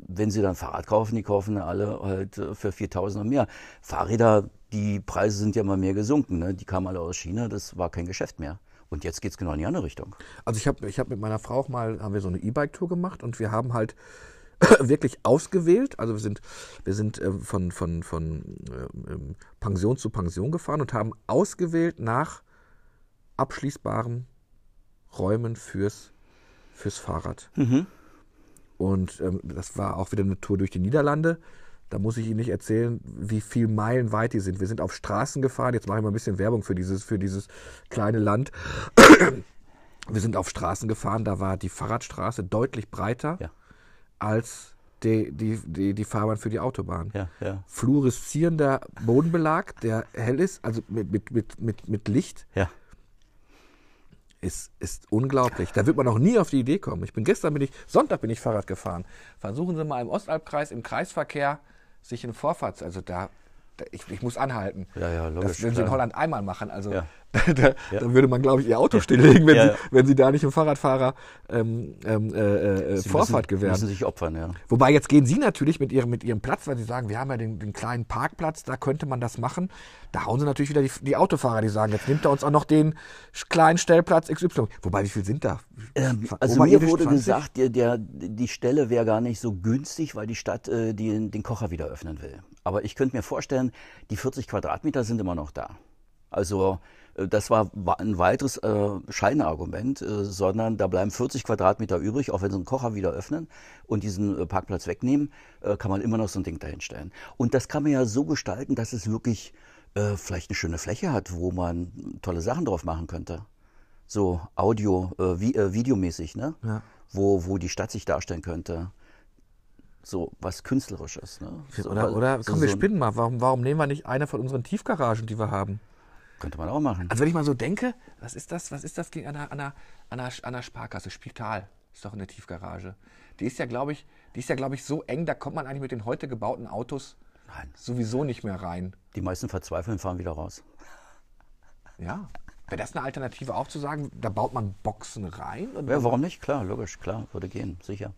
wenn Sie dann Fahrrad kaufen, die kaufen alle halt äh, für 4000 und mehr. Fahrräder, die Preise sind ja mal mehr gesunken. Ne? Die kamen alle aus China, das war kein Geschäft mehr. Und jetzt geht es genau in die andere Richtung. Also ich habe ich hab mit meiner Frau auch mal, haben wir so eine E-Bike-Tour gemacht und wir haben halt wirklich ausgewählt. Also wir sind, wir sind äh, von, von, von äh, Pension zu Pension gefahren und haben ausgewählt nach abschließbaren Räumen fürs, fürs Fahrrad. Mhm. Und ähm, das war auch wieder eine Tour durch die Niederlande. Da muss ich Ihnen nicht erzählen, wie viel Meilen weit die sind. Wir sind auf Straßen gefahren. Jetzt mache ich mal ein bisschen Werbung für dieses, für dieses kleine Land. Wir sind auf Straßen gefahren. Da war die Fahrradstraße deutlich breiter. Ja als die, die, die, die Fahrbahn für die Autobahn. Ja, ja. Fluoreszierender Bodenbelag, der hell ist, also mit, mit, mit, mit, mit Licht. Ja. Ist, ist unglaublich. Da wird man noch nie auf die Idee kommen. Ich bin gestern bin ich, Sonntag bin ich Fahrrad gefahren. Versuchen Sie mal im Ostalbkreis, im Kreisverkehr, sich in Vorfahrts, also da ich, ich, muss anhalten. Ja, ja, logisch. Das würden sie in Holland einmal machen. Also ja. da, ja. da, würde man, glaube ich, ihr Auto stilllegen, wenn, ja, sie, wenn sie da nicht im Fahrradfahrer ähm, ähm, äh, äh Vorfahrt gewähren. müssen sich opfern, ja. Wobei jetzt gehen sie natürlich mit ihrem, mit ihrem Platz, weil sie sagen, wir haben ja den, den kleinen Parkplatz, da könnte man das machen. Da hauen sie natürlich wieder die, die Autofahrer, die sagen, jetzt nimmt er uns auch noch den kleinen Stellplatz XY. Wobei, wie viel sind da? Ähm, also mir wurde 20? gesagt, der, der, die Stelle wäre gar nicht so günstig, weil die Stadt äh, die, den Kocher wieder öffnen will. Aber ich könnte mir vorstellen, die 40 Quadratmeter sind immer noch da. Also das war ein weiteres äh, Scheinargument, äh, sondern da bleiben 40 Quadratmeter übrig, auch wenn sie einen Kocher wieder öffnen und diesen äh, Parkplatz wegnehmen, äh, kann man immer noch so ein Ding dahinstellen. Und das kann man ja so gestalten, dass es wirklich äh, vielleicht eine schöne Fläche hat, wo man tolle Sachen drauf machen könnte. So Audio, vi Videomäßig, ne? Ja. Wo, wo die Stadt sich darstellen könnte so was Künstlerisches. Ne? So, oder, oder komm, so wir spinnen mal. Warum, warum nehmen wir nicht eine von unseren Tiefgaragen, die wir haben? Könnte man auch machen. Also wenn ich mal so denke, was ist das, was ist das gegen einer, einer, einer, einer Sparkasse? Spital ist doch eine Tiefgarage. Die ist ja, glaube ich, die ist ja, glaube ich, so eng, da kommt man eigentlich mit den heute gebauten Autos Nein. sowieso nicht mehr rein. Die meisten verzweifeln, fahren wieder raus. Ja. Wäre das eine Alternative auch zu sagen, da baut man Boxen rein? Ja, warum nicht? Klar, logisch, klar, würde gehen, sicher.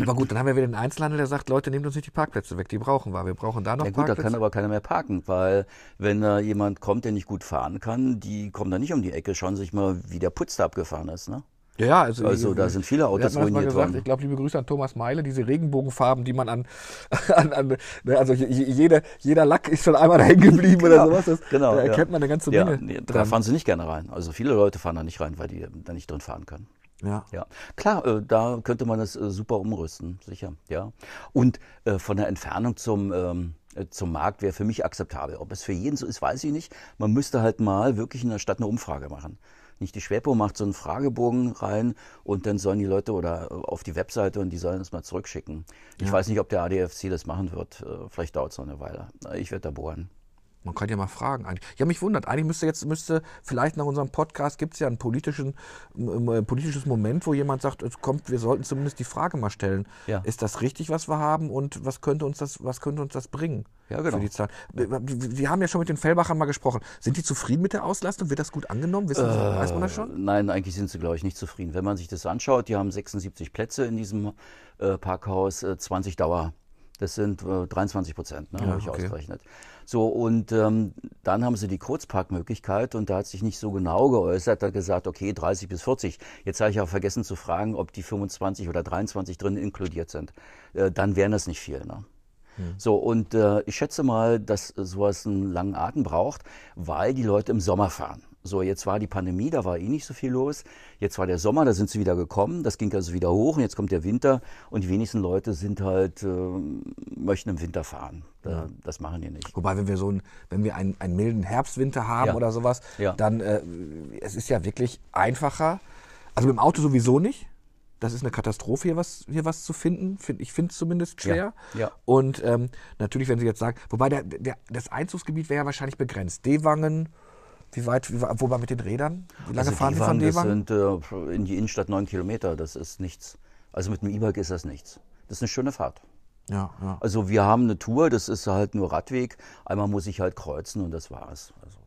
Aber gut, dann haben wir wieder den Einzelhandel, der sagt, Leute, nehmt uns nicht die Parkplätze weg, die brauchen wir. Wir brauchen da noch ja, gut, Parkplätze. Da kann aber keiner mehr parken, weil wenn da jemand kommt, der nicht gut fahren kann, die kommen da nicht um die Ecke, schauen sich mal, wie der Putz da abgefahren ist. Ne? Ja, also, also da sind viele Autos ruiniert worden. Ich glaube, liebe Grüße an Thomas Meile, diese Regenbogenfarben, die man an, an, an ne, also jede, jeder Lack ist schon einmal hängen geblieben genau, oder sowas. Das, genau, da erkennt ja. man eine ganze Menge. Ja, nee, da fahren sie nicht gerne rein. Also viele Leute fahren da nicht rein, weil die da nicht drin fahren können. Ja. ja. Klar, äh, da könnte man das äh, super umrüsten, sicher. Ja. Und äh, von der Entfernung zum, ähm, äh, zum Markt wäre für mich akzeptabel. Ob es für jeden so ist, weiß ich nicht. Man müsste halt mal wirklich in der Stadt eine Umfrage machen. Nicht die Schwerpo macht so einen Fragebogen rein und dann sollen die Leute oder äh, auf die Webseite und die sollen es mal zurückschicken. Ich ja. weiß nicht, ob der ADFC das machen wird. Äh, vielleicht dauert es noch eine Weile. Ich werde da bohren. Man kann ja mal fragen. Ja, mich wundert. Eigentlich müsste jetzt, müsste, vielleicht nach unserem Podcast gibt es ja ein ein politisches Moment, wo jemand sagt, es kommt, wir sollten zumindest die Frage mal stellen. Ja. Ist das richtig, was wir haben und was könnte uns das, was könnte uns das bringen? Ja, genau. Für die Zahl? Wir haben ja schon mit den Fellbachern mal gesprochen. Sind die zufrieden mit der Auslastung? Wird das gut angenommen? Wissen äh, weiß man das schon? Nein, eigentlich sind sie, glaube ich, nicht zufrieden. Wenn man sich das anschaut, die haben 76 Plätze in diesem äh, Parkhaus, äh, 20 Dauer Das sind äh, 23 Prozent, ne, ja, habe ich okay. ausgerechnet. So, und ähm, dann haben sie die Kurzparkmöglichkeit und da hat sich nicht so genau geäußert, hat gesagt, okay, 30 bis 40. Jetzt habe ich auch vergessen zu fragen, ob die 25 oder 23 drin inkludiert sind. Äh, dann wären das nicht viel. Ne? Hm. So, und äh, ich schätze mal, dass sowas einen langen Atem braucht, weil die Leute im Sommer fahren. So, jetzt war die Pandemie, da war eh nicht so viel los. Jetzt war der Sommer, da sind sie wieder gekommen. Das ging also wieder hoch und jetzt kommt der Winter und die wenigsten Leute sind halt, äh, möchten im Winter fahren. Da, das machen die nicht. Wobei, wenn wir so ein, wenn wir einen, einen milden Herbstwinter haben ja. oder sowas, ja. dann äh, es ist ja wirklich einfacher. Also mit dem Auto sowieso nicht. Das ist eine Katastrophe, hier was, hier was zu finden. Ich finde es zumindest schwer. Ja, ja. Und ähm, natürlich, wenn Sie jetzt sagen, wobei der, der, das Einzugsgebiet wäre ja wahrscheinlich begrenzt. Dewangen, wie weit, wie, wobei mit den Rädern? Wie lange also fahren Sie von Dewangen? Das sind äh, in die Innenstadt neun Kilometer, das ist nichts. Also mit dem E-Bike ist das nichts. Das ist eine schöne Fahrt. Ja, ja. Also wir haben eine Tour, das ist halt nur Radweg. Einmal muss ich halt kreuzen und das war's. Also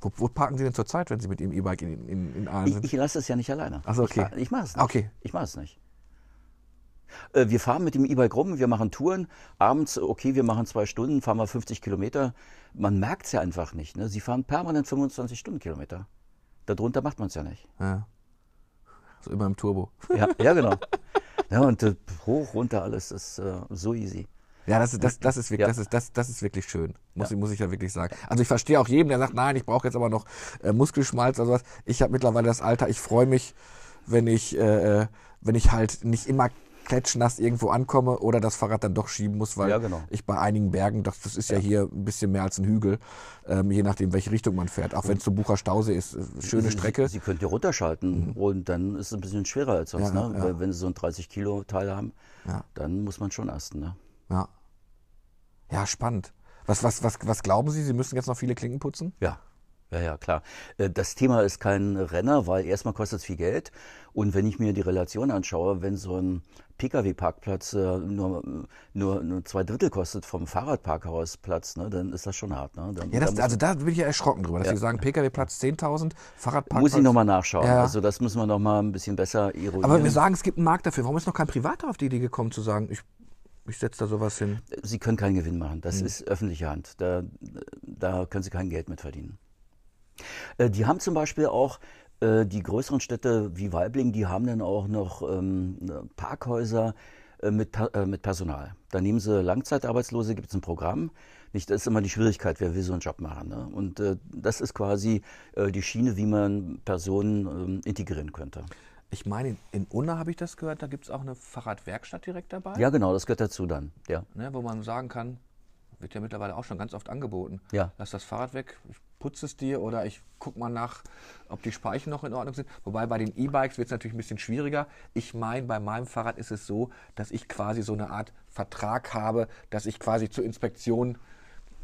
wo, wo, parken Sie denn zurzeit, wenn Sie mit Ihrem E-Bike in, in, in Aalen sind? Ich, ich lasse es ja nicht alleine. Achso, okay. Ich, ich mache es nicht. Okay. Ich mache es nicht. Äh, wir fahren mit dem E-Bike rum, wir machen Touren. Abends, okay, wir machen zwei Stunden, fahren wir 50 Kilometer. Man merkt es ja einfach nicht. Ne? Sie fahren permanent 25 Stundenkilometer. Darunter macht man es ja nicht. Ja. So immer im Turbo. Ja, ja genau. Ja, und äh, hoch, runter, alles ist äh, so easy. Ja, das, das, das, ist, wirklich, ja. das, ist, das, das ist wirklich schön, muss, ja. muss ich ja wirklich sagen. Also ich verstehe auch jeden, der sagt, nein, ich brauche jetzt aber noch äh, Muskelschmalz oder sowas. Ich habe mittlerweile das Alter, ich freue mich, wenn ich, äh, äh wenn ich halt nicht immer klatschnass irgendwo ankomme oder das Fahrrad dann doch schieben muss, weil ja, genau. ich bei einigen Bergen, das, das ist ja. ja. hier ein bisschen mehr als ein Hügel, ähm, je nachdem, welche Richtung man fährt. Auch wenn es zum Bucher Stausee ist, äh, schöne Strecke. Sie, Sie könnt ja runterschalten mhm. und dann ist es ein bisschen schwerer als sonst. Ja, ne? Weil wenn Sie so ein 30 Kilo Teil haben, dann muss man schon asten. Ne? Ja. Ja, spannend. Was, was, was, was glauben Sie? Sie müssen jetzt noch viele Klinken putzen? Ja. Ja, ja, klar. Äh, das Thema ist kein Renner, weil erstmal kostet es viel Geld. Und wenn ich mir die Relation anschaue, wenn so ein Pkw-Parkplatz äh, nur, nur, nur zwei Drittel kostet vom Fahrradparkhausplatz, ne, dann ist das schon hart. Ne? Dann, ja, das, also da bin ich ja erschrocken drüber, dass ja. Sie sagen, Pkw-Platz 10.000, Fahrradparkplatz... Muss ich nochmal nachschauen. Ja. Also das müssen wir nochmal ein bisschen besser eruieren. Aber wir sagen, es gibt einen Markt dafür. Warum ist noch kein Privater auf die Idee gekommen zu sagen, ich ich setze da sowas hin. Sie können keinen Gewinn machen. Das mhm. ist öffentliche Hand. Da, da können Sie kein Geld mit verdienen. Äh, die haben zum Beispiel auch äh, die größeren Städte wie Weibling, die haben dann auch noch ähm, Parkhäuser äh, mit, mit Personal. Da nehmen sie Langzeitarbeitslose, gibt es ein Programm. Nicht, das ist immer die Schwierigkeit, wer will so einen Job machen. Ne? Und äh, das ist quasi äh, die Schiene, wie man Personen äh, integrieren könnte. Ich meine, in Unna habe ich das gehört, da gibt es auch eine Fahrradwerkstatt direkt dabei. Ja, genau, das gehört dazu dann. Ja. Ne, wo man sagen kann, wird ja mittlerweile auch schon ganz oft angeboten. Ja. Lass das Fahrrad weg, ich putze es dir oder ich gucke mal nach, ob die Speichen noch in Ordnung sind. Wobei bei den E-Bikes wird es natürlich ein bisschen schwieriger. Ich meine, bei meinem Fahrrad ist es so, dass ich quasi so eine Art Vertrag habe, dass ich quasi zur Inspektion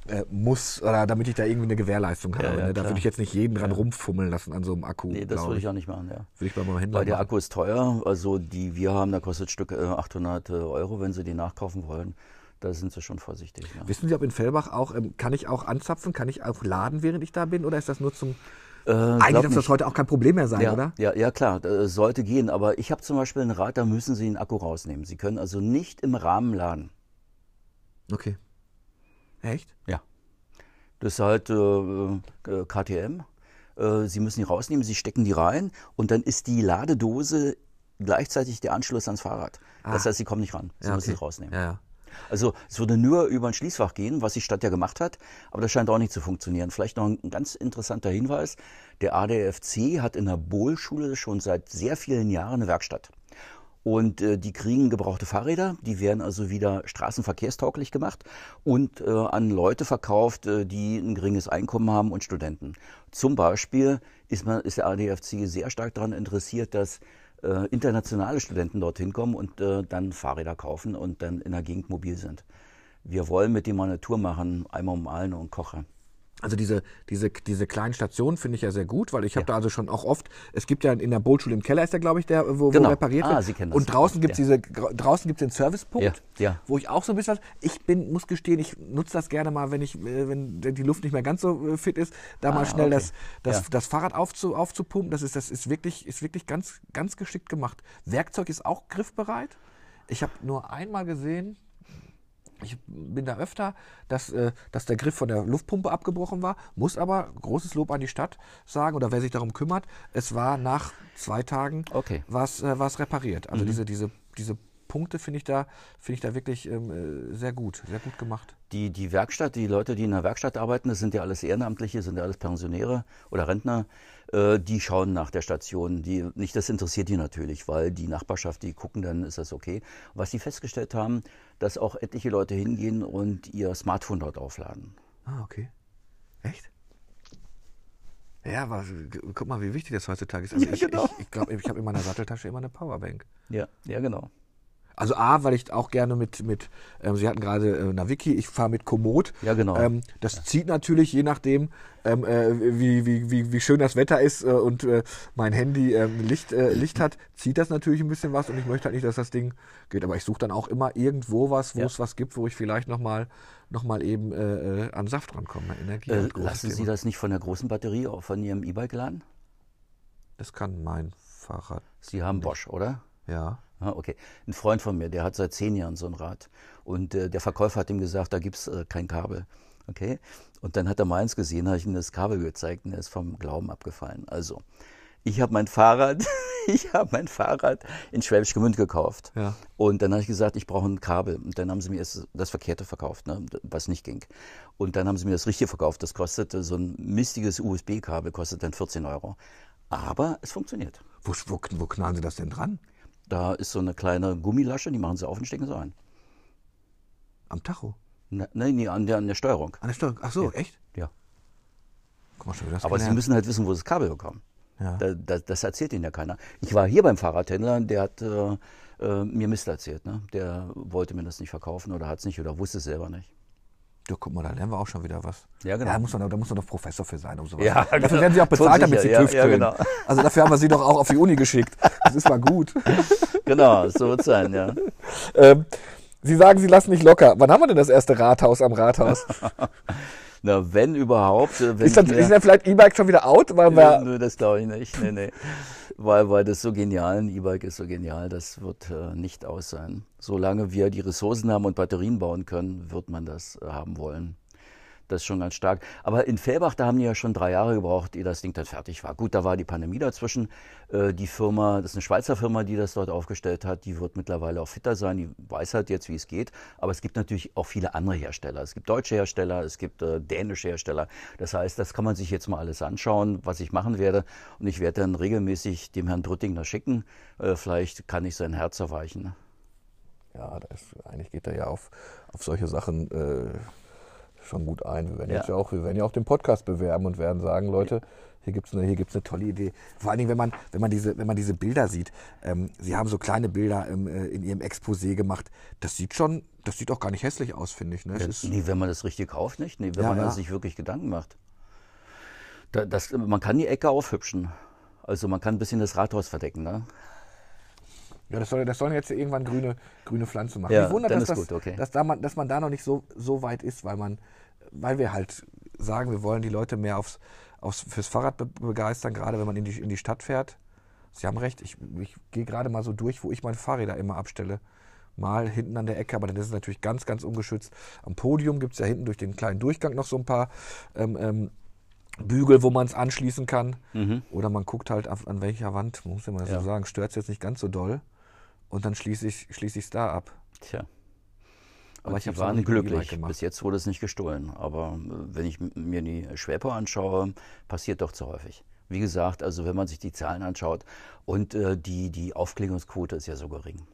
äh, muss, oder damit ich da irgendwie eine Gewährleistung habe. Ja, ja, ne? Da würde ich jetzt nicht jeden dran rumfummeln lassen an so einem Akku. Nee, das würde ich auch nicht machen, ja. Würde ich bei meinem Händler Weil der Akku ist teuer, also die wir haben, da kostet Stück 800 äh, Euro, wenn Sie die nachkaufen wollen. Da sind sie schon vorsichtig. Ja. Wissen Sie, ob in Fellbach auch, ähm, kann ich auch anzapfen, kann ich auch laden, während ich da bin, oder ist das nur zum äh, Eigentlich dürfte das heute auch kein Problem mehr sein, ja, oder? Ja, ja, klar, das sollte gehen. Aber ich habe zum Beispiel einen Rat, da müssen Sie den Akku rausnehmen. Sie können also nicht im Rahmen laden. Okay. Echt? Ja. Das ist halt äh, äh KTM. Äh, Sie müssen die rausnehmen, Sie stecken die rein und dann ist die Ladedose gleichzeitig der Anschluss ans Fahrrad. Ah. Das heißt, Sie kommen nicht ran. Sie ja, müssen okay. sie rausnehmen. Ja, ja. Also es würde nur über ein Schließfach gehen, was die Stadt ja gemacht hat, aber das scheint auch nicht zu funktionieren. Vielleicht noch ein ganz interessanter Hinweis. Der ADFC hat in der Bohlschule schon seit sehr vielen Jahren eine Werkstatt. Und äh, die kriegen gebrauchte Fahrräder, die werden also wieder straßenverkehrstauglich gemacht und äh, an Leute verkauft, äh, die ein geringes Einkommen haben und Studenten. Zum Beispiel ist, man, ist der ADFC sehr stark daran interessiert, dass äh, internationale Studenten dorthin kommen und äh, dann Fahrräder kaufen und dann in der Gegend mobil sind. Wir wollen mit dem mal eine Tour machen, einmal um Aalen und Koche. Also diese, diese, diese kleinen Stationen finde ich ja sehr gut, weil ich habe ja. da also schon auch oft, es gibt ja in der Bootschule im Keller ist der, glaube ich, der, wo, genau. wo repariert ah, wird. Sie kennen das. Und draußen gibt es ja. diese, draußen gibt's den Servicepunkt, ja. ja. wo ich auch so ein bisschen was, ich bin, muss gestehen, ich nutze das gerne mal, wenn ich, äh, wenn die Luft nicht mehr ganz so äh, fit ist, da ah, mal schnell okay. das, das, das Fahrrad aufzu, aufzupumpen. Das ist, das ist wirklich, ist wirklich ganz, ganz geschickt gemacht. Werkzeug ist auch griffbereit. Ich habe nur einmal gesehen, ich bin da öfter, dass, äh, dass der Griff von der Luftpumpe abgebrochen war, muss aber großes Lob an die Stadt sagen oder wer sich darum kümmert, es war nach zwei Tagen okay. was, äh, was repariert. Also mhm. diese, diese, diese Punkte finde ich da, finde ich da wirklich ähm, äh, sehr gut, sehr gut gemacht. Die, die Werkstatt, die Leute, die in der Werkstatt arbeiten, das sind ja alles Ehrenamtliche, sind ja alles Pensionäre oder Rentner, äh, die schauen nach der Station. Die, nicht, das interessiert die natürlich, weil die Nachbarschaft, die gucken, dann ist das okay. Was sie festgestellt haben, dass auch etliche Leute hingehen und ihr Smartphone dort aufladen. Ah, okay. Echt? Ja, aber guck mal, wie wichtig das heutzutage ist. Also ja, ich, genau. ich, ich glaube, ich habe in meiner Satteltasche immer eine Powerbank. Ja, ja, genau. Also A, weil ich auch gerne mit, mit ähm, Sie hatten gerade äh, Naviki, ich fahre mit Komoot. Ja, genau. Ähm, das ja. zieht natürlich, je nachdem, ähm, äh, wie, wie, wie, wie schön das Wetter ist äh, und äh, mein Handy ähm, Licht, äh, Licht hat, zieht das natürlich ein bisschen was und ich möchte halt nicht, dass das Ding geht. Aber ich suche dann auch immer irgendwo was, wo ja. es was gibt, wo ich vielleicht nochmal noch mal eben äh, an Saft rankomme, Energie. Äh, lassen Sie das nicht von der großen Batterie auch von Ihrem E-Bike laden? Das kann mein Fahrrad. Sie haben Bosch, oder? Ja. Ah, okay. Ein Freund von mir, der hat seit zehn Jahren so ein Rad. Und äh, der Verkäufer hat ihm gesagt, da gibt es äh, kein Kabel. Okay. Und dann hat er meins gesehen, habe ich ihm das Kabel gezeigt und er ist vom Glauben abgefallen. Also, ich habe mein Fahrrad, ich habe mein Fahrrad in Schwäbisch Gmünd gekauft. Ja. Und dann habe ich gesagt, ich brauche ein Kabel. Und dann haben sie mir das Verkehrte verkauft, ne, was nicht ging. Und dann haben sie mir das Richtige verkauft. Das kostete so ein mistiges USB-Kabel, kostet dann 14 Euro. Aber es funktioniert. Wo, wo, wo knallen Sie das denn dran? Da ist so eine kleine Gummilasche, die machen sie auf und stecken sie ein. Am Tacho? Ne, nein, nee, an der, an der Steuerung. An der Steuerung? Ach so, ja. echt? Ja. Guck mal, schon, das Aber. Sie müssen halt wissen, wo sie das Kabel bekommen. Ja. Da, da, das erzählt Ihnen ja keiner. Ich war hier beim Fahrradhändler, der hat äh, äh, mir Mist erzählt. Ne? Der wollte mir das nicht verkaufen oder hat es nicht oder wusste es selber nicht. Ja, guck mal, da lernen wir auch schon wieder was. Ja, genau. Ja, da, muss man, da muss man doch Professor für sein, um sowas. Ja, dafür genau. werden Sie auch bezahlt, damit Sie TÜV ja, ja, genau. Also dafür haben wir Sie doch auch auf die Uni geschickt. Das ist mal gut. Genau, so wird es sein, ja. ähm, Sie sagen, Sie lassen nicht locker. Wann haben wir denn das erste Rathaus am Rathaus? Na, wenn überhaupt. Wenn ist, dann, ist dann vielleicht E-Bike schon wieder out? Weil wir Nö, das glaube ich nicht. Nee, nee. weil, weil das so genial, ein E-Bike ist so genial, das wird äh, nicht aus sein. Solange wir die Ressourcen haben und Batterien bauen können, wird man das äh, haben wollen. Das ist schon ganz stark. Aber in Fellbach, da haben die ja schon drei Jahre gebraucht, ehe das Ding dann fertig war. Gut, da war die Pandemie dazwischen. Äh, die Firma, das ist eine Schweizer Firma, die das dort aufgestellt hat, die wird mittlerweile auch fitter sein. Die weiß halt jetzt, wie es geht. Aber es gibt natürlich auch viele andere Hersteller. Es gibt deutsche Hersteller, es gibt äh, dänische Hersteller. Das heißt, das kann man sich jetzt mal alles anschauen, was ich machen werde. Und ich werde dann regelmäßig dem Herrn Brüttinger schicken. Äh, vielleicht kann ich sein Herz erweichen. Ja, ist, eigentlich geht er ja auf, auf solche Sachen äh, schon gut ein. Wir werden, ja. jetzt ja auch, wir werden ja auch den Podcast bewerben und werden sagen, Leute, hier gibt es eine, eine tolle Idee. Vor allen Dingen, wenn man, wenn man, diese, wenn man diese Bilder sieht. Ähm, Sie haben so kleine Bilder im, äh, in Ihrem Exposé gemacht. Das sieht schon, das sieht auch gar nicht hässlich aus, finde ich. Ne? Ja, nee, wenn man das richtig kauft, nicht? Nee, wenn ja, man ja. sich wirklich Gedanken macht. Da, das, man kann die Ecke aufhübschen. Also man kann ein bisschen das Rathaus verdecken. Ne? Ja, das, soll, das sollen jetzt irgendwann grüne, grüne Pflanzen machen. Ja, ich wundere, dass, das, gut, okay. dass, da man, dass man da noch nicht so, so weit ist, weil, man, weil wir halt sagen, wir wollen die Leute mehr aufs, aufs, fürs Fahrrad be begeistern, gerade wenn man in die, in die Stadt fährt. Sie haben recht, ich, ich gehe gerade mal so durch, wo ich meine Fahrräder immer abstelle. Mal hinten an der Ecke, aber dann ist es natürlich ganz, ganz ungeschützt. Am Podium gibt es ja hinten durch den kleinen Durchgang noch so ein paar ähm, ähm, Bügel, wo man es anschließen kann. Mhm. Oder man guckt halt auf, an welcher Wand, muss ich mal ja. so sagen, stört es jetzt nicht ganz so doll und dann schließe ich es schließ da ab. Tja. Aber und ich habe waren glücklich. Bis jetzt wurde es nicht gestohlen. Aber äh, wenn ich mir die Schwerpo anschaue, passiert doch zu häufig. Wie gesagt, also wenn man sich die Zahlen anschaut und äh, die, die Aufklärungsquote ist ja so gering.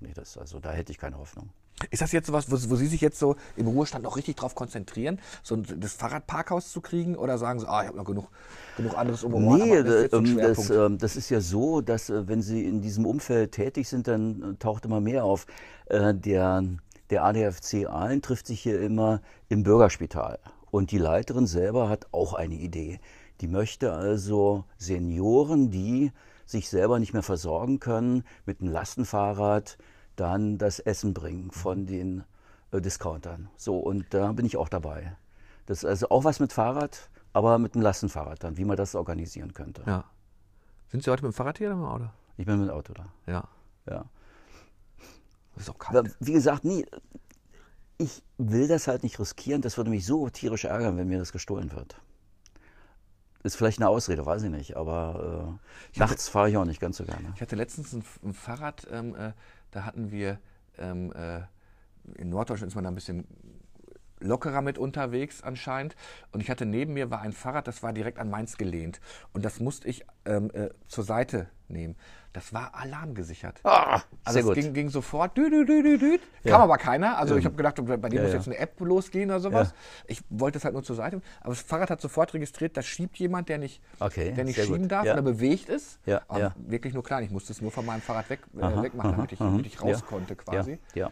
Nee, das, also da hätte ich keine Hoffnung. Ist das jetzt sowas, wo, wo Sie sich jetzt so im Ruhestand auch richtig drauf konzentrieren, so das Fahrradparkhaus zu kriegen? Oder sagen Sie, ah, ich habe noch genug, genug anderes um Nee, das, ähm, das, ähm, das, ist ja so, dass äh, wenn Sie in diesem Umfeld tätig sind, dann äh, taucht immer mehr auf. Äh, der, der ADFC Aalen trifft sich hier immer im Bürgerspital. Und die Leiterin selber hat auch eine Idee. Die möchte also Senioren, die sich selber nicht mehr versorgen können, mit einem Lastenfahrrad dann das Essen bringen von den äh, Discountern. So, und da bin ich auch dabei. Das ist also auch was mit Fahrrad, aber mit einem Lastenfahrrad dann, wie man das organisieren könnte. Ja. Sind Sie heute mit dem Fahrrad hier oder mit dem Auto? Ich bin mit dem Auto da. Ja. Ja. Das ist auch kalt. Wie gesagt, nie, ich will das halt nicht riskieren. Das würde mich so tierisch ärgern, wenn mir das gestohlen wird. Ist vielleicht eine Ausrede, weiß ich nicht, aber äh, nachts fahre ich auch nicht ganz so gerne. Ich hatte letztens ein, ein Fahrrad, ähm, äh, da hatten wir, ähm, äh, in Norddeutschland ist man da ein bisschen lockerer mit unterwegs anscheinend. Und ich hatte neben mir war ein Fahrrad, das war direkt an meins gelehnt. Und das musste ich ähm, äh, zur Seite nehmen. Das war alarmgesichert. Ah, also es ging, ging sofort, dü, dü, dü. Ja. kam aber keiner. Also Ja. ich habe gedacht, bei dir Ja, muss jetzt eine App losgehen oder sowas. Ich wollte es halt nur zur Seite. Aber das Fahrrad hat sofort registriert, da schiebt jemand, der nicht, Okay, der nicht schieben gut. darf oder bewegt ist. Aber wirklich nur klein. Ich musste es nur von meinem Fahrrad weg, äh, wegmachen, aha, damit ich, aha. damit ich raus konnte quasi. Ja.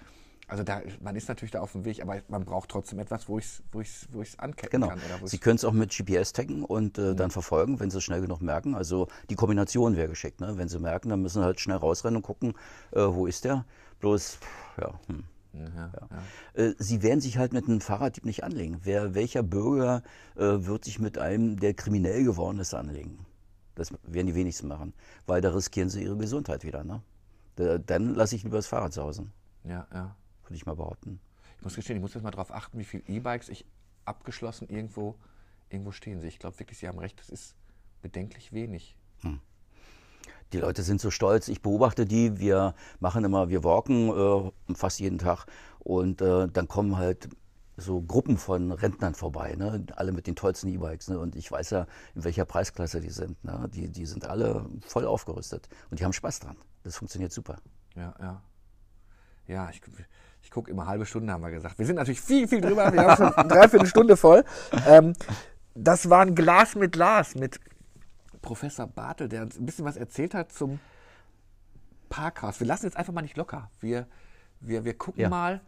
Also da, man ist natürlich da auf dem Weg, aber man braucht trotzdem etwas, wo ich es wo ich's, wo ich's anketten Genau. kann. Oder Sie können es auch mit GPS taggen und Mhm. äh, dann verfolgen, wenn Sie es schnell genug merken. Also die Kombination wäre geschickt. Ne? Wenn Sie merken, dann müssen Sie halt schnell rausrennen und gucken, äh, wo ist der. Bloß, pff, ja. Hm. ja, ja. Äh, Sie werden sich halt mit einem Fahrraddieb nicht anlegen. Wer, welcher Bürger äh, wird sich mit einem, der kriminell geworden ist, anlegen? Das werden die wenigsten machen, weil da riskieren sie ihre Gesundheit wieder. Ne? Da, dann lasse ich lieber das Fahrrad sausen, ja, ja. Würde ich mal behaupten. Ich muss gestehen, ich muss jetzt mal darauf achten, wie viele E-Bikes ich abgeschlossen irgendwo, irgendwo stehen sehe. Ich glaube wirklich, Sie haben recht, das ist bedenklich wenig. Die Leute sind so stolz. Ich beobachte die. Wir machen immer, wir walken äh, fast jeden Tag und äh, dann kommen halt so Gruppen von Rentnern vorbei, ne? alle mit den tollsten E-Bikes. Ne? Und ich weiß ja, in welcher Preisklasse die sind. Ne? Die, die sind alle voll aufgerüstet und die haben Spaß dran. Das funktioniert super. Ja, ja. Ja, ich gucke immer halbe Stunde, haben wir gesagt. Wir sind natürlich viel, viel drüber. Wir haben schon eine Dreiviertelstunde voll. Ähm, das war ein Glas mit Glas mit Professor Bartel, der uns ein bisschen was erzählt hat zum Parkhaus. Wir lassen jetzt einfach mal nicht locker. Wir, wir, wir gucken Ja. mal,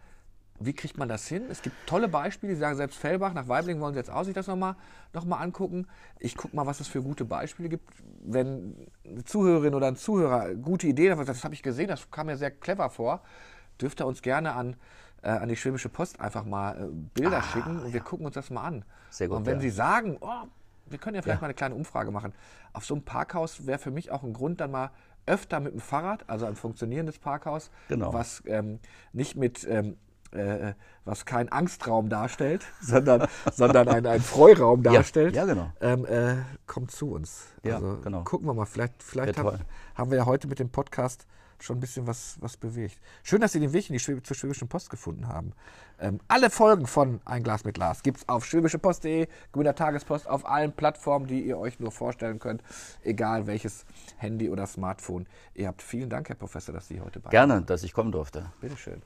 wie kriegt man das hin? Es gibt tolle Beispiele. Sie sagen selbst Fellbach, nach Weiblingen wollen Sie jetzt auch sich das nochmal noch mal angucken. Ich gucke mal, was es für gute Beispiele gibt. Wenn eine Zuhörerin oder ein Zuhörer gute Ideen hat, das habe ich gesehen, das kam mir sehr clever vor, dürft ihr uns gerne an, äh, an die Schwäbische Post einfach mal äh, Bilder schicken und wir gucken uns das mal an. Ah, Sehr gut, und wenn ja. Sie sagen, oh, wir können ja vielleicht Ja. mal eine kleine Umfrage machen. Auf so einem Parkhaus wäre für mich auch ein Grund, dann mal öfter mit dem Fahrrad, also ein funktionierendes Parkhaus, Genau. was ähm, nicht mit, ähm, äh, was kein Angstraum darstellt, sondern, sondern ein, ein Freuraum darstellt, ja, genau. ähm, äh, kommt zu uns. Ja, also genau. gucken wir mal, vielleicht, vielleicht haben, haben wir ja heute mit dem Podcast schon ein bisschen was, was bewegt. Schön, dass Sie den Weg in die Schwäb zur Schwäbischen Post gefunden haben. Ähm, alle Folgen von Ein Glas mit Glas gibt es auf schwäbischepost.de, Grüner Tagespost, auf allen Plattformen, die ihr euch nur vorstellen könnt, egal welches Handy oder Smartphone ihr habt. Vielen Dank, Herr Professor, dass Sie heute bei uns waren. Gerne, dass ich kommen durfte. Bitteschön.